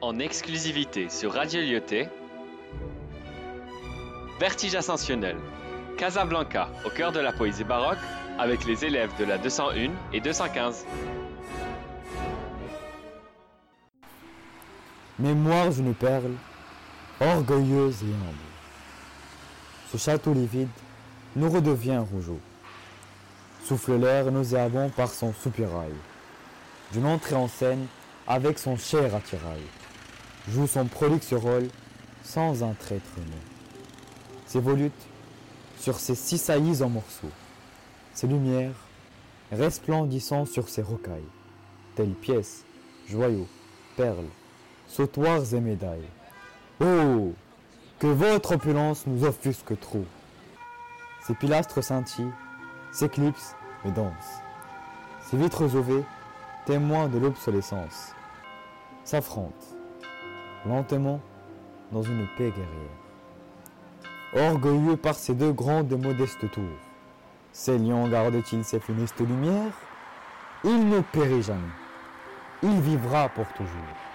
en exclusivité sur Radio Lyoté. Vertige ascensionnel. Casablanca, au cœur de la poésie baroque, avec les élèves de la 201 et 215. Mémoire d'une perle, orgueilleuse et humble. Ce château livide nous redevient rougeau. Souffle l'air nauséabond par son soupirail. D'une entrée en scène avec son cher attirail. Joue son prolixe rôle sans un traître mot. Ses volutes sur ses six saillies en morceaux. Ses lumières resplendissant sur ses rocailles. Telles pièces, joyaux, perles, sautoirs et médailles. Oh Que votre opulence nous offusque trop. Ses pilastres scintillent, s'éclipsent et dansent. Ses vitres ovées, témoins de l'obsolescence, s'affrontent lentement dans une paix guerrière. Orgueilleux par ses deux grandes et modestes tours, ces lions gardent-ils ses funestes lumières Il ne périt jamais. Il vivra pour toujours.